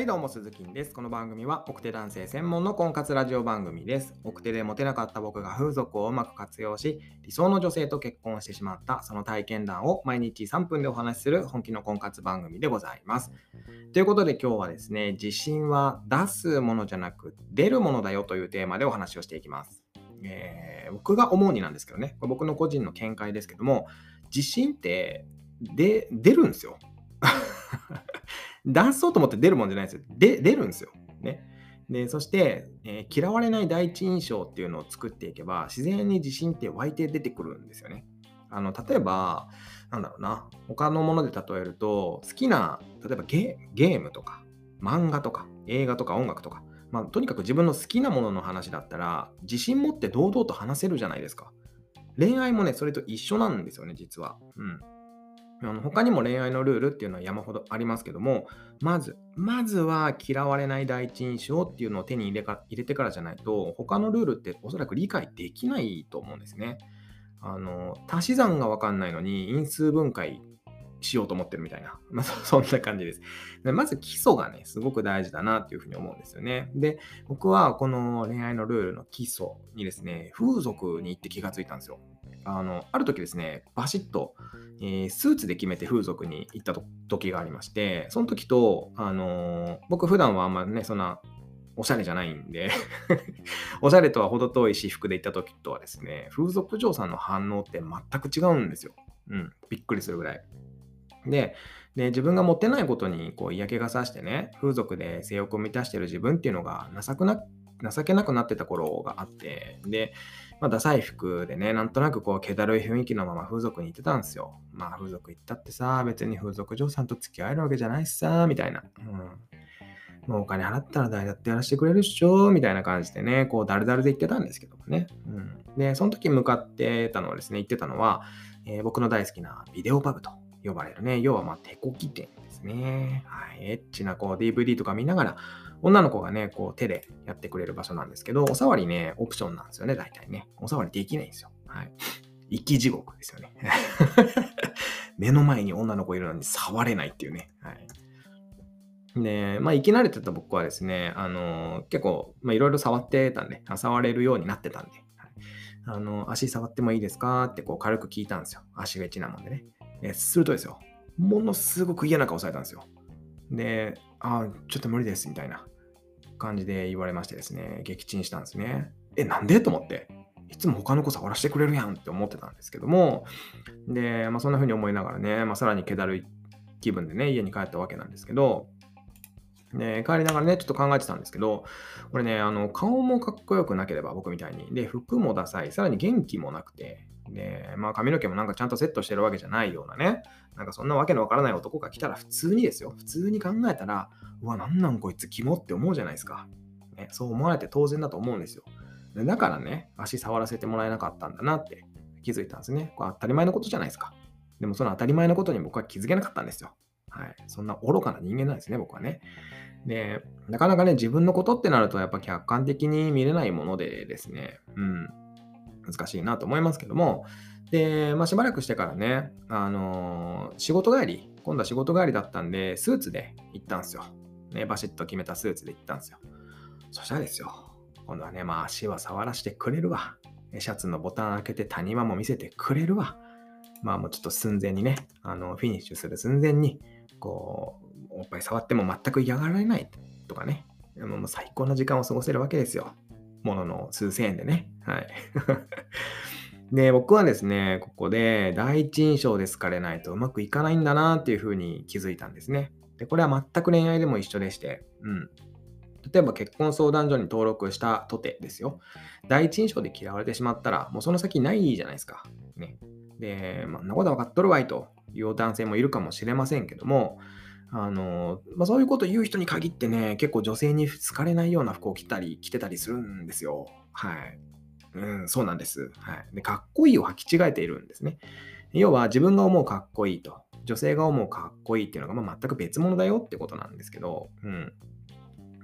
はいどうも鈴木です。この番組は奥手男性専門の婚活ラジオ番組です。奥手でモテなかった僕が風俗をうまく活用し、理想の女性と結婚してしまったその体験談を毎日3分でお話しする本気の婚活番組でございます。ということで今日はですね、自信は出すものじゃなく出るものだよというテーマでお話をしていきます。えー、僕が思うになんですけどね、これ僕の個人の見解ですけども、自信ってで出るんですよ。出そうと思って出るもんじゃないですよ。で、出るんですよ。ね。で、そして、えー、嫌われない第一印象っていうのを作っていけば、自然に自信って湧いて出てくるんですよね。あの、例えば、なんだろうな、他のもので例えると、好きな、例えばゲームとか、漫画とか、映画とか音楽とか、まあ、とにかく自分の好きなものの話だったら、自信持って堂々と話せるじゃないですか。恋愛もね、それと一緒なんですよね、実は。うん。あの他にも恋愛のルールっていうのは山ほどありますけども、まず、まずは嫌われない第一印象っていうのを手に入れか入れてからじゃないと、他のルールっておそらく理解できないと思うんですね。あの、足し算がわかんないのに因数分解しようと思ってるみたいな。まあ、そんな感じです。でまず基礎がね、すごく大事だなっていうふうに思うんですよね。で、僕はこの恋愛のルールの基礎にですね、風俗に行って気がついたんですよ。あの、ある時ですね、バシッと、えー、スーツで決めて風俗に行った時がありまして、その時と、あのー、僕普段はあんまりね、そんなおしゃれじゃないんで おしゃれとは程遠い私服で行った時とはですね、風俗嬢さんの反応って全く違うんですよ。うん、びっくりするぐらい。で、で自分が持ってないことにこう嫌気がさしてね、風俗で性欲を満たしてる自分っていうのが情くな情けなくなってた頃があって、で、まあ、ダサい服でね、なんとなくこう、気だるい雰囲気のまま風俗に行ってたんですよ。まあ、風俗行ったってさ、別に風俗嬢さんと付き合えるわけじゃないしさ、みたいな。うん。もうお金払ったら誰だってやらせてくれるっしょ、みたいな感じでね、こう、だるだるで言ってたんですけどもね。うん。で、その時向かってたのはですね、言ってたのは、えー、僕の大好きなビデオパブと呼ばれるね、要はまあ、手こき店ですね。はい。エッチなこう、DVD とか見ながら、女の子がね、こう手でやってくれる場所なんですけど、お触りね、オプションなんですよね、大体ね。お触りできないんですよ。はい。生き地獄ですよね。目の前に女の子いるのに触れないっていうね。はい。で、まあ、生き慣れてた僕はですね、あの、結構、まあ、いろいろ触ってたんで、触れるようになってたんで、はい、あの足触ってもいいですかってこう軽く聞いたんですよ。足がちなもんでね。えするとですよ、ものすごく嫌な顔されたんですよ。で、あちょっと無理です、みたいな感じで言われましてですね、撃沈したんですね。え、なんでと思って。いつも他の子触らせてくれるやんって思ってたんですけども、で、まあ、そんな風に思いながらね、まあ、さらに気だるい気分でね、家に帰ったわけなんですけど、で、帰りながらね、ちょっと考えてたんですけど、これね、あの、顔もかっこよくなければ、僕みたいに。で、服もダサい。さらに元気もなくて。で、まあ髪の毛もなんかちゃんとセットしてるわけじゃないようなね。なんかそんなわけのわからない男が来たら普通にですよ。普通に考えたら、うわ、なんなんこいつキモって思うじゃないですか。ね、そう思われて当然だと思うんですよ。でだからね、足触らせてもらえなかったんだなって気づいたんですね。これ当たり前のことじゃないですか。でもその当たり前のことに僕は気づけなかったんですよ。はい。そんな愚かな人間なんですね、僕はね。で、なかなかね、自分のことってなるとやっぱ客観的に見れないものでですね、うん、難しいなと思いますけども、で、まあ、しばらくしてからね、あのー、仕事帰り、今度は仕事帰りだったんで、スーツで行ったんですよ。ね、バシッと決めたスーツで行ったんですよ。そしたらですよ、今度はね、まあ足は触らせてくれるわ。シャツのボタン開けて谷間も見せてくれるわ。まあもうちょっと寸前にね、あの、フィニッシュする寸前に、こう、おっぱい触っても全く嫌がられないとかね。もう最高な時間を過ごせるわけですよ。ものの数千円でね。はい。で、僕はですね、ここで第一印象で好かれないとうまくいかないんだなっていうふうに気づいたんですね。で、これは全く恋愛でも一緒でして、うん。例えば結婚相談所に登録したとてですよ。第一印象で嫌われてしまったら、もうその先ないじゃないですか。ね。で、まあ、んなこと分かっとるわいという男性もいるかもしれませんけども、あの、まあ、そういうことを言う人に限ってね、結構女性に好かれないような服を着たり、着てたりするんですよ。はい。うん、そうなんです。はい。で、かっこいいを履き違えているんですね。要は自分が思うかっこいいと、女性が思うかっこいいっていうのがまあ全く別物だよってことなんですけど、うん。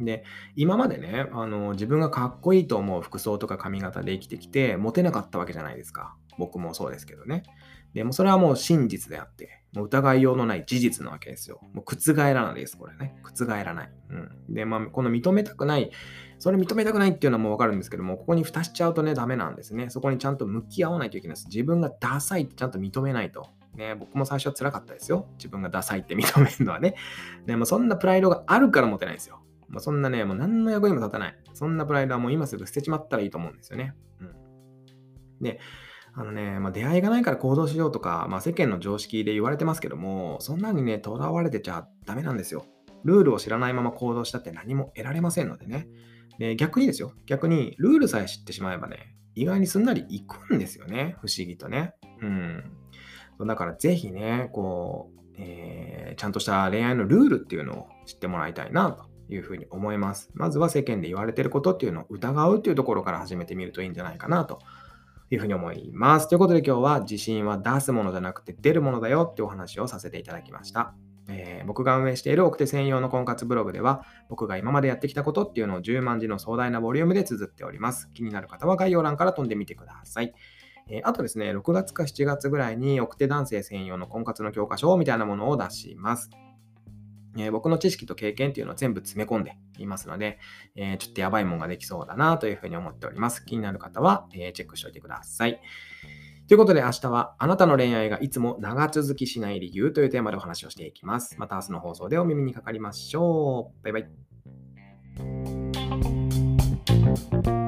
で、今までね、あの、自分がかっこいいと思う服装とか髪型で生きてきて、モテなかったわけじゃないですか。僕もそうですけどね。でもそれはもう真実であって、もう疑いようのない事実なわけですよ。もう覆らないです、これね。覆らない。うん。で、まあ、この認めたくない、それ認めたくないっていうのはもうわかるんですけども、ここに蓋しちゃうとね、ダメなんですね。そこにちゃんと向き合わないといけないです。自分がダサいってちゃんと認めないと。ね、僕も最初は辛かったですよ。自分がダサいって認めるのはね。でもそんなプライドがあるから持てないんですよ。まあ、そんなね、もう何の役にも立たない。そんなプライドはもう今すぐ捨てちまったらいいと思うんですよね。うん。で、あのね、まあ、出会いがないから行動しようとか、まあ、世間の常識で言われてますけども、そんなにね、とらわれてちゃダメなんですよ。ルールを知らないまま行動したって何も得られませんのでね。で逆にですよ。逆に、ルールさえ知ってしまえばね、意外にすんなり行くんですよね。不思議とね。うん。だからぜひね、こう、えー、ちゃんとした恋愛のルールっていうのを知ってもらいたいなというふうに思います。まずは世間で言われてることっていうのを疑うっていうところから始めてみるといいんじゃないかなというふうに思います。ということで今日は自信は出すものじゃなくて出るものだよってお話をさせていただきました。えー、僕が運営している奥手専用の婚活ブログでは僕が今までやってきたことっていうのを10万字の壮大なボリュームで綴っております。気になる方は概要欄から飛んでみてください。えー、あとですね、6月か7月ぐらいに奥手男性専用の婚活の教科書みたいなものを出します。えー、僕の知識と経験っていうのを全部詰め込んでいますので、えー、ちょっとやばいもんができそうだなというふうに思っております。気になる方は、えー、チェックしておいてください。ということで明日はあなたの恋愛がいつも長続きしない理由というテーマでお話をしていきます。また明日の放送でお耳にかかりましょう。バイバイ。